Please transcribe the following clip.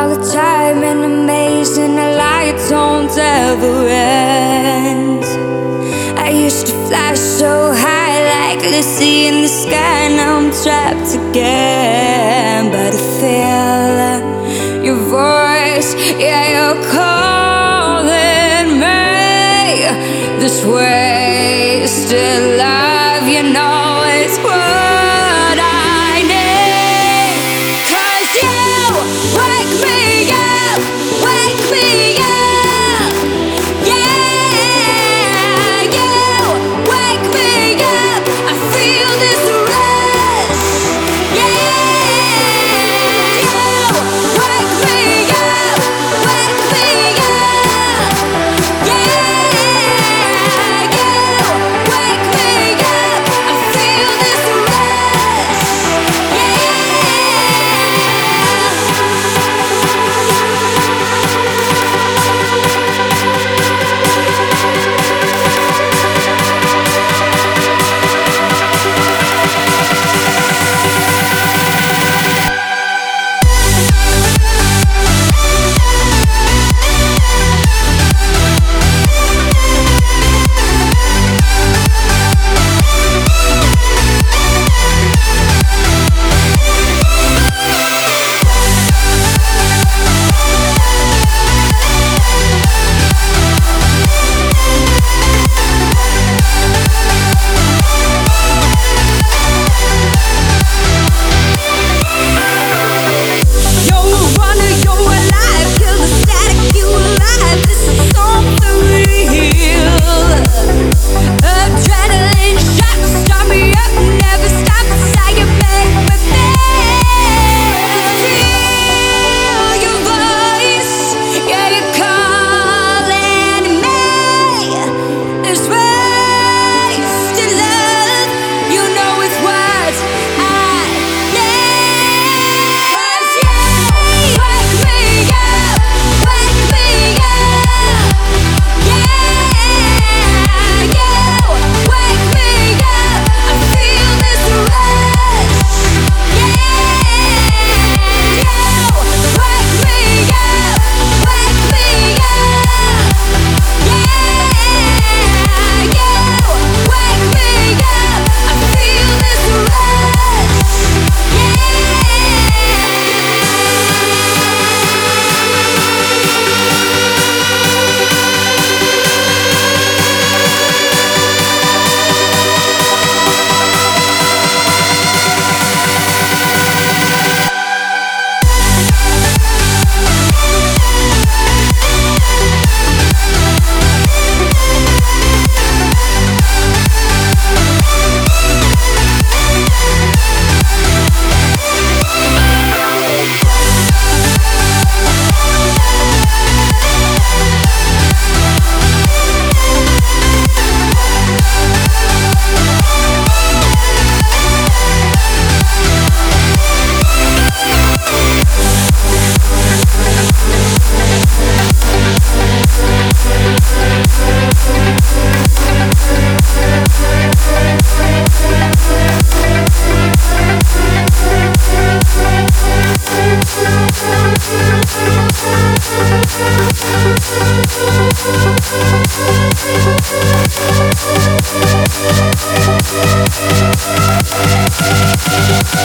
all the time and amazing and the lights don't ever end I used to fly so high like Lucy in the sky Now I'm trapped again But I feel your voice, yeah you're calling me This wasted love, you know. Thank you.